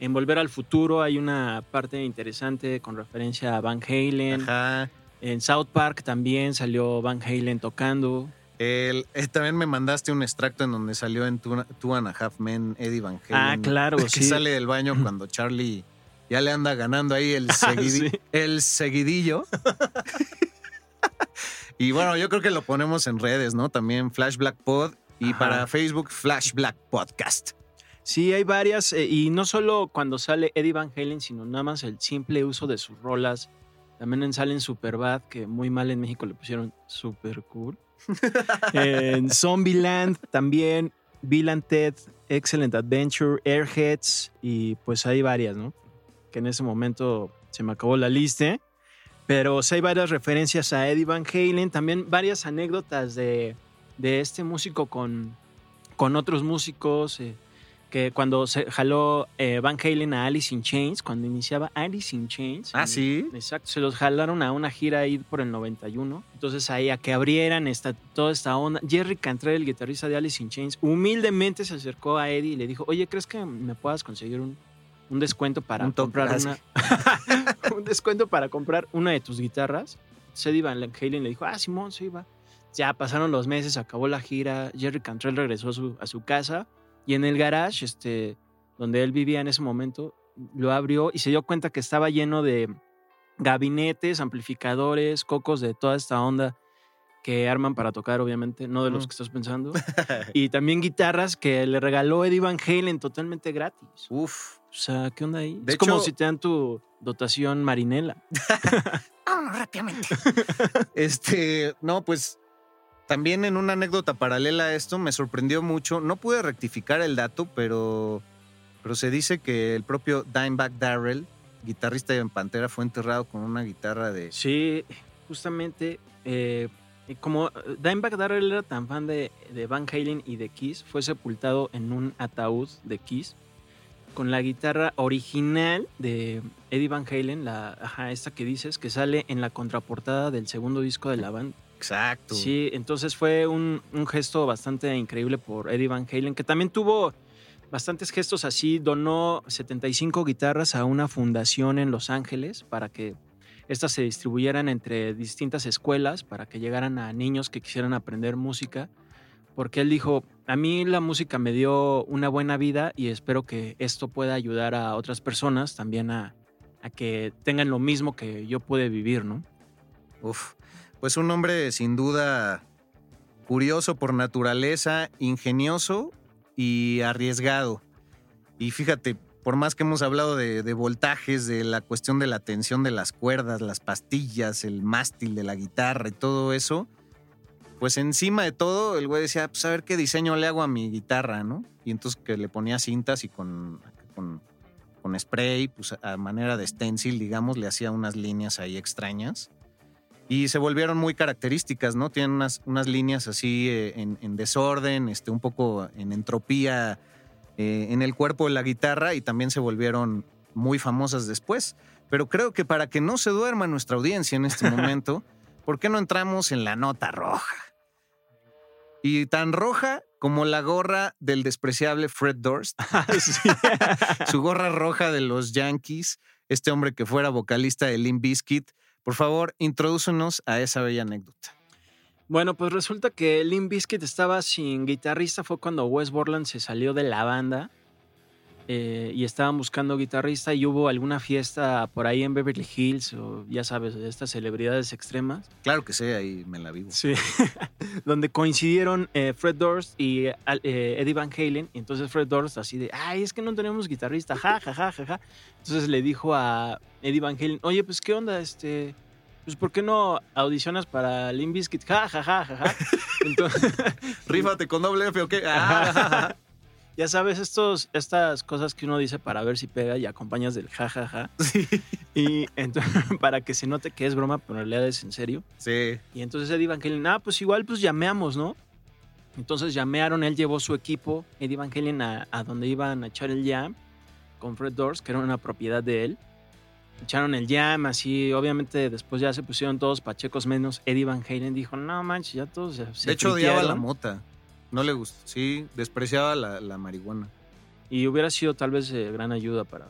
En Volver al Futuro hay una parte interesante con referencia a Van Halen. En South Park también salió Van Halen tocando. El, eh, también me mandaste un extracto en donde salió en Two, and a Half Men Eddie Van Halen. Ah, claro, [laughs] que sí. sale del baño [clears throat] cuando Charlie ya le anda ganando ahí el, [laughs] el seguidillo. [laughs] y bueno, yo creo que lo ponemos en redes, ¿no? También Flash Black Pod y para Facebook Flash Black Podcast. Sí, hay varias, eh, y no solo cuando sale Eddie Van Halen, sino nada más el simple uso de sus rolas. También salen Superbad, que muy mal en México le pusieron Super Cool. [laughs] en Zombieland también, Bill and Ted, Excellent Adventure, Airheads, y pues hay varias, ¿no? que en ese momento se me acabó la lista. Pero sí hay varias referencias a Eddie Van Halen, también varias anécdotas de, de este músico con, con otros músicos. eh, que cuando se jaló eh, Van Halen a Alice in Chains, cuando iniciaba Alice in Chains. Ah, sí. Exacto, se los jalaron a una gira ahí por el 91. Entonces ahí a que abrieran esta, toda esta onda. Jerry Cantrell, el guitarrista de Alice in Chains, humildemente se acercó a Eddie y le dijo, oye, ¿crees que me puedas conseguir un, un descuento para Un comprar una... [laughs] un descuento para comprar una de tus guitarras? Eddie Van Halen le dijo, ah, Simón, sí, va. Ya pasaron los meses, acabó la gira, Jerry Cantrell regresó a su, a su casa y en el garage, este, donde él vivía en ese momento, lo abrió y se dio cuenta que estaba lleno de gabinetes, amplificadores, cocos de toda esta onda que arman para tocar, obviamente, no de los Mm. que estás pensando. [laughs] y también guitarras que le regaló Eddie Van Halen totalmente gratis. Uf. O sea, ¿qué onda ahí? De es como hecho- si te dan tu dotación marinela. Vámonos [laughs] [laughs] rápidamente. este, no, pues también en una anécdota paralela a esto me sorprendió mucho. No pude rectificar el dato, pero, pero se dice que el propio Dimebag Darrell, guitarrista de Pantera, fue enterrado con una guitarra de. Sí, justamente, eh, como Dimebag Darrell era tan fan de, de Van Halen y de Kiss, fue sepultado en un ataúd de Kiss con la guitarra original de Eddie Van Halen, la, ajá, esta que dices, que sale en la contraportada del segundo disco de la banda. Exacto. Sí, entonces fue un, un gesto bastante increíble por Eddie Van Halen, que también tuvo bastantes gestos así. Donó 75 guitarras a una fundación en Los Ángeles para que estas se distribuyeran entre distintas escuelas, para que llegaran a niños que quisieran aprender música. Porque él dijo, a mí la música me dio una buena vida y espero que esto pueda ayudar a otras personas también a, a que tengan lo mismo que yo pude vivir, ¿no? Uf. Pues un hombre sin duda curioso por naturaleza, ingenioso y arriesgado. Y fíjate, por más que hemos hablado de, voltajes, de la cuestión de la tensión de las cuerdas, las pastillas, el mástil de la guitarra y todo eso, pues encima de todo, el güey decía, pues a ver qué diseño le hago a mi guitarra, ¿no? Y entonces que le ponía cintas y con, con, con spray, pues a manera de stencil, digamos, le hacía unas líneas ahí extrañas. Y se volvieron muy características, ¿no? Tienen unas, unas líneas así eh, en, en desorden, este, un poco en entropía eh, en el cuerpo de la guitarra y también se volvieron muy famosas después. Pero creo que para que no se duerma nuestra audiencia en este [laughs] momento, ¿por qué no entramos en la nota roja? Y tan roja como la gorra del despreciable Fred Durst. [laughs] Su gorra roja de los Yankees, este hombre que fuera vocalista de Limp Bizkit. Por favor, introdúcenos a esa bella anécdota. Bueno, pues resulta que Limp Bizkit estaba sin guitarrista. Fue cuando Wes Borland se salió de la banda eh, y estaban buscando guitarrista y hubo alguna fiesta por ahí en Beverly Hills o ya sabes, de estas celebridades extremas. Claro que sí, ahí me la vivo. Sí. [laughs] Donde coincidieron eh, Fred Durst y eh, Eddie Van Halen. Y entonces Fred Durst así de, ay, es que no tenemos guitarrista, ja, ja, ja, ja, ja. Entonces le dijo a Eddie Van Halen, oye, pues qué onda, este pues ¿por qué no audicionas para Limp Bizkit? Ja, ja, ja, ja, ja. [laughs] Entonces, Rífate con doble F, ¿ok? [laughs] Ah. Ya sabes, estos, estas cosas que uno dice para ver si pega y acompañas del ja, ja, ja. Sí. Y entonces, [laughs] para que se note que es broma, pero en realidad es en serio. Sí. Y entonces Eddie Van Halen, ah, pues igual pues llameamos, ¿no? Entonces llamearon, él llevó su equipo, Eddie Van Halen, a, a donde iban a echar el jam con Fred Durst, que era una propiedad de él echaron el jam, así, obviamente después ya se pusieron todos pachecos menos. Eddie Van Halen dijo, no manches, ya todos se, se De hecho, odiaba la friquearon". mota. No le gustó. Sí, despreciaba la, la marihuana. Y hubiera sido tal vez de gran ayuda para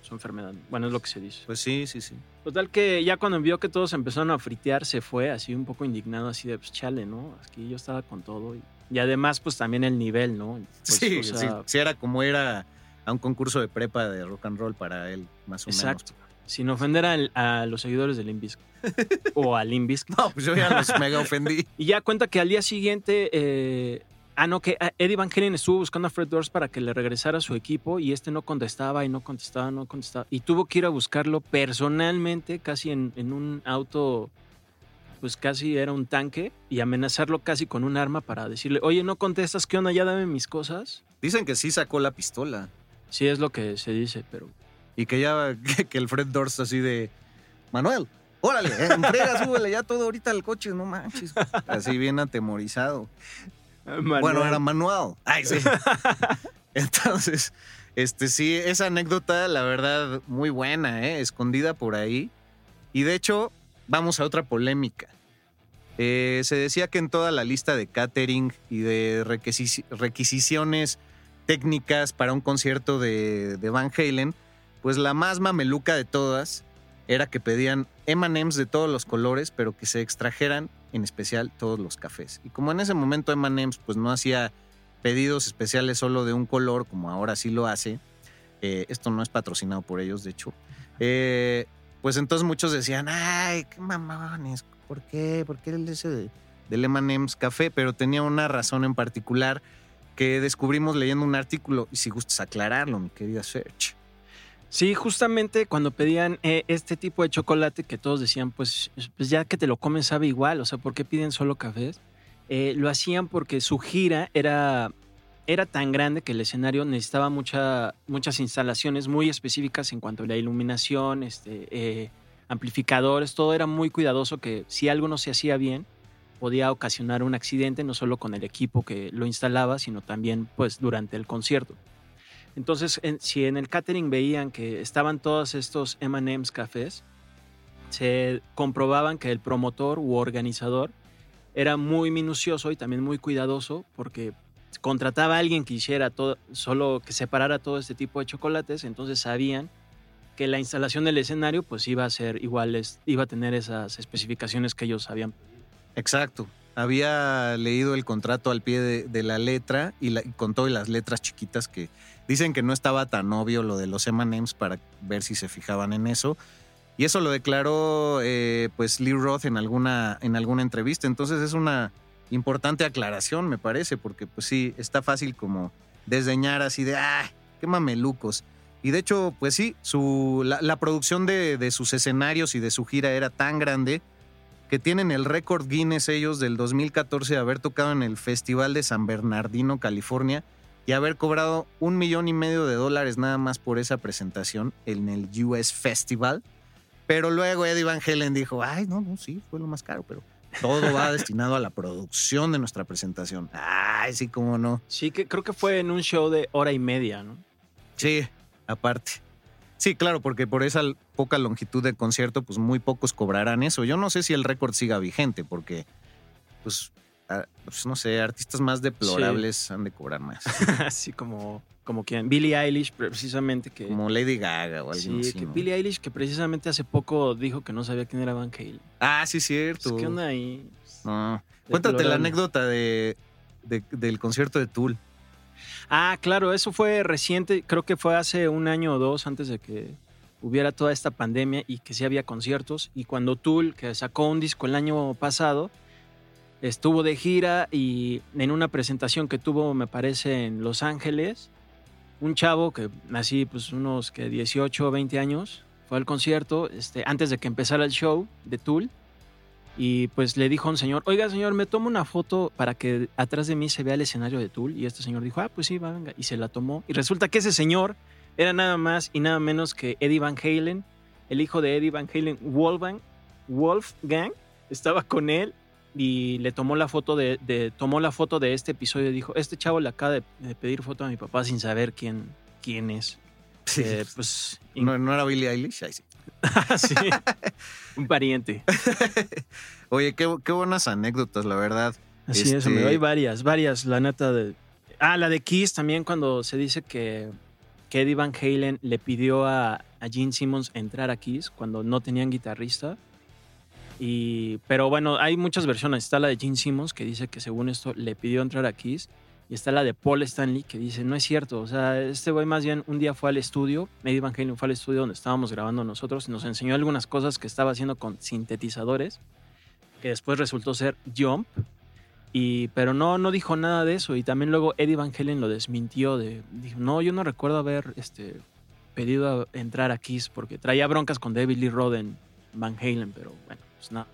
su enfermedad. Bueno, es lo que se dice. Pues sí, sí, sí. Total que ya cuando vio que todos empezaron a fritear, se fue así un poco indignado, así de, pues chale, ¿no? Aquí yo estaba con todo. Y, y además, pues también el nivel, ¿no? Pues, sí, o sea, sí. Sí, era como era a un concurso de prepa de rock and roll para él, más o Exacto. menos. Sin ofender al- a, los seguidores de Limp Bizkit. o a Limp Bizkit. [laughs] No, pues yo ya los mega ofendí. [laughs] Y ya cuenta que al día siguiente, eh, ah, no, que ah, Eddie Van Halen estuvo buscando a Fred Durst para que le regresara a su equipo y este no contestaba y no contestaba, no contestaba. Y tuvo que ir a buscarlo personalmente, casi en, en un auto, pues casi era un tanque, y amenazarlo casi con un arma para decirle, oye, no contestas, ¿qué onda? Ya dame mis cosas. Dicen que sí sacó la pistola. Sí, es lo que se dice, pero Y que ya, [laughs] que, el Fred Durst así de, Manuel, órale, eh, entrega, [laughs] súbele ya todo ahorita al coche, no manches. Así bien atemorizado. [laughs] Bueno, era Manuel. Ay, sí. [laughs] [laughs] Entonces, este sí, esa anécdota, la verdad, muy buena, ¿eh? escondida por ahí. Y de hecho, vamos a otra polémica. Eh, se decía que en toda la lista de catering y de requisiciones técnicas para un concierto de, de Van Halen, pues la más mameluca de todas era que pedían M&M's de todos los colores, pero que se extrajeran en especial todos los cafés. Y como en ese momento M&M's pues no hacía pedidos especiales solo de un color, como ahora sí lo hace, eh, esto no es patrocinado por ellos, de hecho, eh, pues entonces muchos decían, ay, qué mamones, ¿por qué? ¿Por qué el ese del M&M's café? Pero tenía una razón en particular que descubrimos leyendo un artículo, y si gustas aclararlo, mi querida Search. Sí, justamente cuando pedían eh, este tipo de chocolate que todos decían, pues, pues, ya que te lo comes sabe igual, o sea, ¿por qué piden solo cafés? Eh, lo hacían porque su gira era, era tan grande que el escenario necesitaba mucha, muchas instalaciones muy específicas en cuanto a la iluminación, este, eh, amplificadores, todo era muy cuidadoso que si algo no se hacía bien, podía ocasionar un accidente, no solo con el equipo que lo instalaba, sino también pues durante el concierto. Entonces, si en el catering veían que estaban todos estos M&M's cafés, se comprobaban que el promotor u organizador era muy minucioso y también muy cuidadoso porque contrataba a alguien que hiciera todo, solo que separara todo este tipo de chocolates, entonces sabían que la instalación del escenario pues iba a ser igual, iba a tener esas especificaciones que ellos habían. Exacto había leído el contrato al pie de, la letra y, con todas las letras chiquitas que dicen que no estaba tan obvio lo de los M&M's para ver si se fijaban en eso. Y eso lo declaró eh, pues Lee Roth en alguna, en alguna entrevista. Entonces es una importante aclaración, me parece, porque pues sí, está fácil como desdeñar así de, ¡ah, qué mamelucos! Y de hecho, pues sí, su, la, producción de, de sus escenarios y de su gira era tan grande que tienen el récord Guinness ellos del 2014 de haber tocado en el Festival de San Bernardino, California, y haber cobrado un millón y medio de dólares nada más por esa presentación en el US Festival. Pero luego Eddie Van Halen dijo, ay, no, no, sí, fue lo más caro, pero todo va destinado a la producción de nuestra presentación. Ay, sí, cómo no. Sí, que creo que fue en un show de hora y media, ¿no? Sí, aparte. Sí, claro, porque por esa poca longitud de concierto, pues muy pocos cobrarán eso. Yo no sé si el récord siga vigente, porque, pues, pues no sé, artistas más deplorables han de cobrar más. [laughs] Así como, como quien, Billie Eilish, precisamente que. Como Lady Gaga o alguien sí, que Billie Eilish, que precisamente hace poco dijo que no sabía quién era Van Halen. Ah, sí, cierto. Pues, ¿Qué onda ahí? Cuéntate la anécdota de, del concierto de Tool. Ah, claro, eso fue reciente, creo que fue hace un año o dos antes de que hubiera toda esta pandemia y que sí había conciertos. Y cuando Tool, que sacó un disco el año pasado, estuvo de gira y en una presentación que tuvo, me parece, en Los Ángeles, un chavo que así, pues unos que 18 o 20 años, fue al concierto este, antes de que empezara el show de Tool y pues le dijo a un señor, oiga señor, me tomo una foto para que atrás de mí se vea el escenario de Tool. Y este señor dijo, ah, pues sí, va, venga. Y se la tomó. Y resulta que ese señor era nada más y nada menos que Eddie Van Halen, el hijo de Eddie Van Halen, Wolfgang, Wolfgang, estaba con él y le tomó la foto de, tomó la foto de este episodio y dijo, este chavo le acaba de, pedir foto a mi papá sin saber quién, quién es. Sí, eh, pues, no, era Billie Eilish, ahí sí. [laughs] sí, un pariente. [laughs] Oye, qué, buenas anécdotas, la verdad. Así es, me hay varias, varias. La neta de. Ah, la de Kiss también, cuando se dice que, que Eddie Van Halen le pidió a, a Gene Simmons entrar a Kiss cuando no tenían guitarrista. Y, pero bueno, hay muchas versiones. Está la de Gene Simmons que dice que según esto le pidió entrar a Kiss. Y está la de Paul Stanley que dice, no es cierto, o sea, este güey más bien un día fue al estudio, Eddie Van Halen fue al estudio donde estábamos grabando nosotros y nos enseñó algunas cosas que estaba haciendo con sintetizadores, que después resultó ser Jump, y, pero no, no dijo nada de eso. Y también luego Eddie Van Halen lo desmintió. De, dijo, no, yo no recuerdo haber este, pedido a entrar a Kiss porque traía broncas con David Lee Roth en Van Halen, pero bueno, pues nada.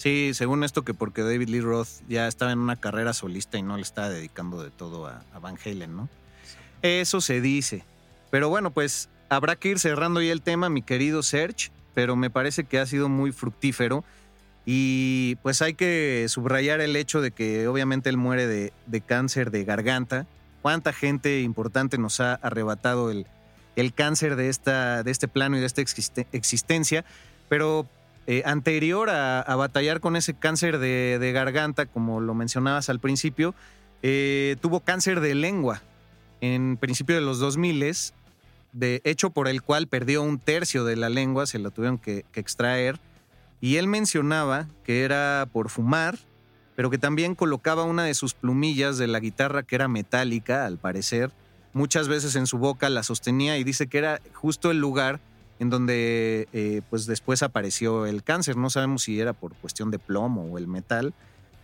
Sí, según esto que porque David Lee Roth ya estaba en una carrera solista y no le estaba dedicando de todo a, Van Halen, ¿no? Eso se dice. Pero bueno, pues habrá que ir cerrando ya el tema, mi querido Serge, pero me parece que ha sido muy fructífero. Y pues hay que subrayar el hecho de que obviamente él muere de, de cáncer de garganta. ¿Cuánta gente importante nos ha arrebatado el, el cáncer de, esta, de este plano y de esta existencia? Pero eh, anterior a, batallar con ese cáncer de, garganta, como lo mencionabas al principio, eh, tuvo cáncer de lengua en principio de los 2000 de hecho por el cual perdió un tercio de la lengua, se la tuvieron que, extraer. Y él mencionaba que era por fumar, pero que también colocaba una de sus plumillas de la guitarra que era metálica, al parecer. Muchas veces en su boca la sostenía y dice que era justo el lugar en donde eh, pues después apareció el cáncer. No sabemos si era por cuestión de plomo o el metal.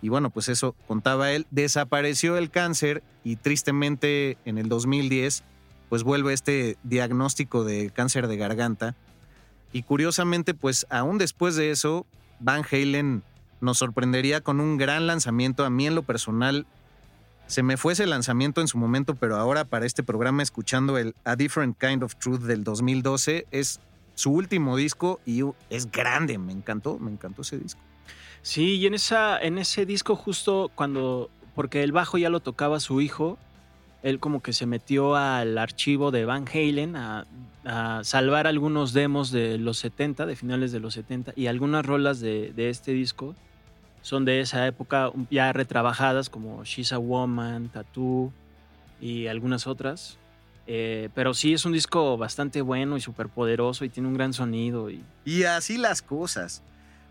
Y bueno, pues eso contaba él. Desapareció el cáncer y tristemente en el 2010 pues vuelve este diagnóstico de cáncer de garganta. Y curiosamente, pues aún después de eso, Van Halen nos sorprendería con un gran lanzamiento. A mí en lo personal se me fue ese lanzamiento en su momento, pero ahora para este programa escuchando el A Different Kind of Truth del 2012 es su último disco y es grande, me encantó, me encantó ese disco. Sí, y en, esa, en ese disco justo cuando, porque el bajo ya lo tocaba su hijo, él como que se metió al archivo de Van Halen a, salvar algunos demos de los 70, de finales de los 70, y algunas rolas de, este disco son de esa época ya retrabajadas como She's a Woman, Tattoo y algunas otras. Eh, pero sí es un disco bastante bueno y súper poderoso y tiene un gran sonido. Y... y así las cosas.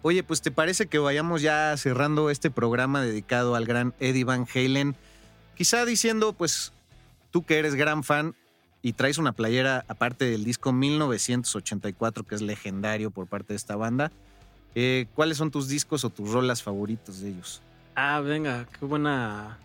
Oye, pues te parece que vayamos ya cerrando este programa dedicado al gran Eddie Van Halen. Quizá diciendo, pues, tú que eres gran fan y traes una playera aparte del disco 1984, que es legendario por parte de esta banda, eh, ¿cuáles son tus discos o tus rolas favoritos de ellos? Ah, venga, qué buena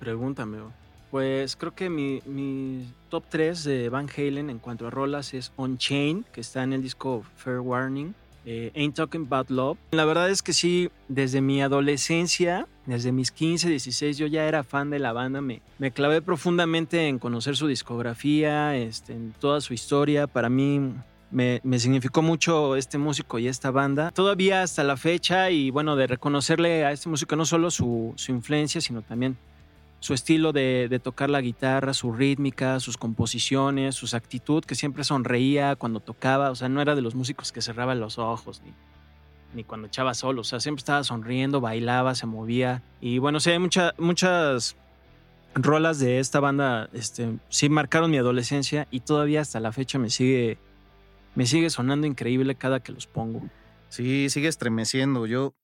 pregunta, amigo. Pues creo que mi, mi, top 3 de Van Halen en cuanto a rolas es On Chain, que está en el disco Fair Warning. Eh, Ain't Talking About Love. La verdad es que sí, desde mi adolescencia, desde mis 15, 16, yo ya era fan de la banda. Me, me clavé profundamente en conocer su discografía, este, en toda su historia. Para mí me, significó mucho este músico y esta banda. Todavía hasta la fecha y bueno, de reconocerle a este músico no solo su, su influencia, sino también su estilo de, tocar la guitarra, su rítmica, sus composiciones, su actitud, que siempre sonreía cuando tocaba, o sea, no era de los músicos que cerraban los ojos ni, ni cuando echaba solo, o sea, siempre estaba sonriendo, bailaba, se movía. Y bueno, sí, hay muchas rolas de esta banda, este, sí marcaron mi adolescencia y todavía hasta la fecha me sigue, me sigue sonando increíble cada que los pongo. Sí, sigue estremeciendo. Yo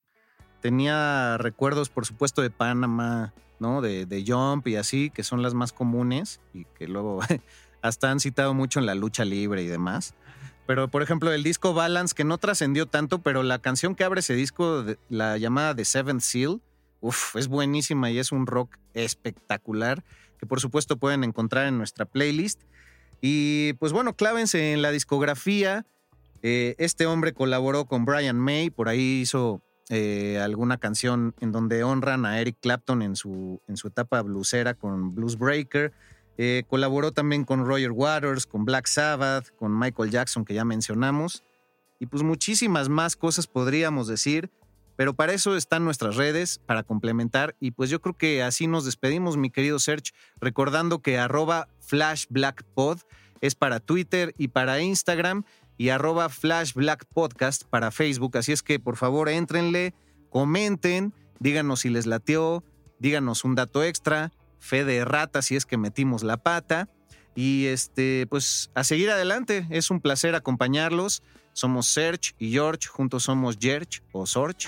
tenía recuerdos, por supuesto, de Panamá, ¿no? De, Jump y así, que son las más comunes y que luego [laughs] hasta han citado mucho en la lucha libre y demás. Pero, por ejemplo, el disco Balance, que no trascendió tanto, pero la canción que abre ese disco, la llamada The Seventh Seal, uf, es buenísima y es un rock espectacular, que por supuesto pueden encontrar en nuestra playlist. Y pues bueno, clávense en la discografía. Eh, este hombre colaboró con Brian May, por ahí hizo eh, alguna canción en donde honran a Eric Clapton en su, en su etapa bluesera con Blues Breaker. Eh, colaboró también con Roger Waters, con Black Sabbath, con Michael Jackson, que ya mencionamos. Y pues muchísimas más cosas podríamos decir, pero para eso están nuestras redes, para complementar. Y pues yo creo que así nos despedimos, mi querido Serge, recordando que arroba flashblackpod es para Twitter y para Instagram y arroba Flash Black Podcast para Facebook. Así es que por favor entrenle, comenten, díganos si les lateó, díganos un dato extra, fe de rata si es que metimos la pata. Y este, pues a seguir adelante, es un placer acompañarlos. Somos Serge y George, juntos somos George o Sorge.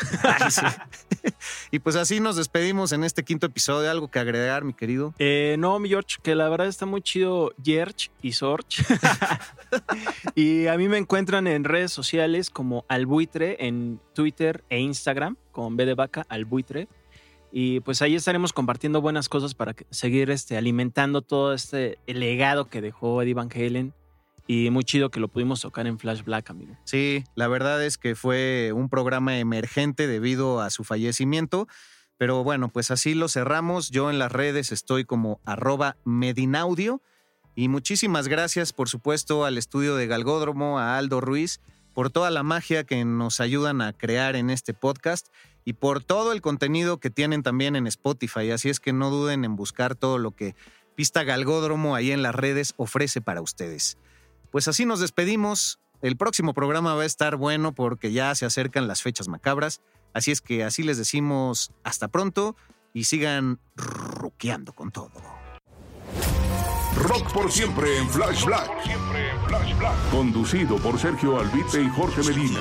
[laughs] y pues así nos despedimos en este quinto episodio. ¿Algo que agregar, mi querido? Eh, no, mi George, que la verdad está muy chido George y Sorge. [laughs] [laughs] y a mí me encuentran en redes sociales como Albuitre en Twitter e Instagram, con B de vaca, Albuitre. Y pues ahí estaremos compartiendo buenas cosas para seguir este, alimentando todo este legado que dejó Eddie Van Halen y muy chido que lo pudimos tocar en Flash Black, amigo. Sí, la verdad es que fue un programa emergente debido a su fallecimiento. Pero bueno, pues así lo cerramos. Yo en las redes estoy como Medinaudio. Y muchísimas gracias, por supuesto, al estudio de Galgódromo, a Aldo Ruiz, por toda la magia que nos ayudan a crear en este podcast y por todo el contenido que tienen también en Spotify. Así es que no duden en buscar todo lo que Pista Galgódromo ahí en las redes ofrece para ustedes. Pues así nos despedimos. El próximo programa va a estar bueno porque ya se acercan las fechas macabras. Así es que así les decimos hasta pronto y sigan ruqueando con todo. Rock por siempre en Flash Black. Conducido por Sergio Albite y Jorge Medina.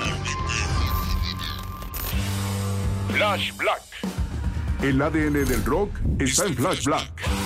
Flash Black. El ADN del rock está en Flash Black.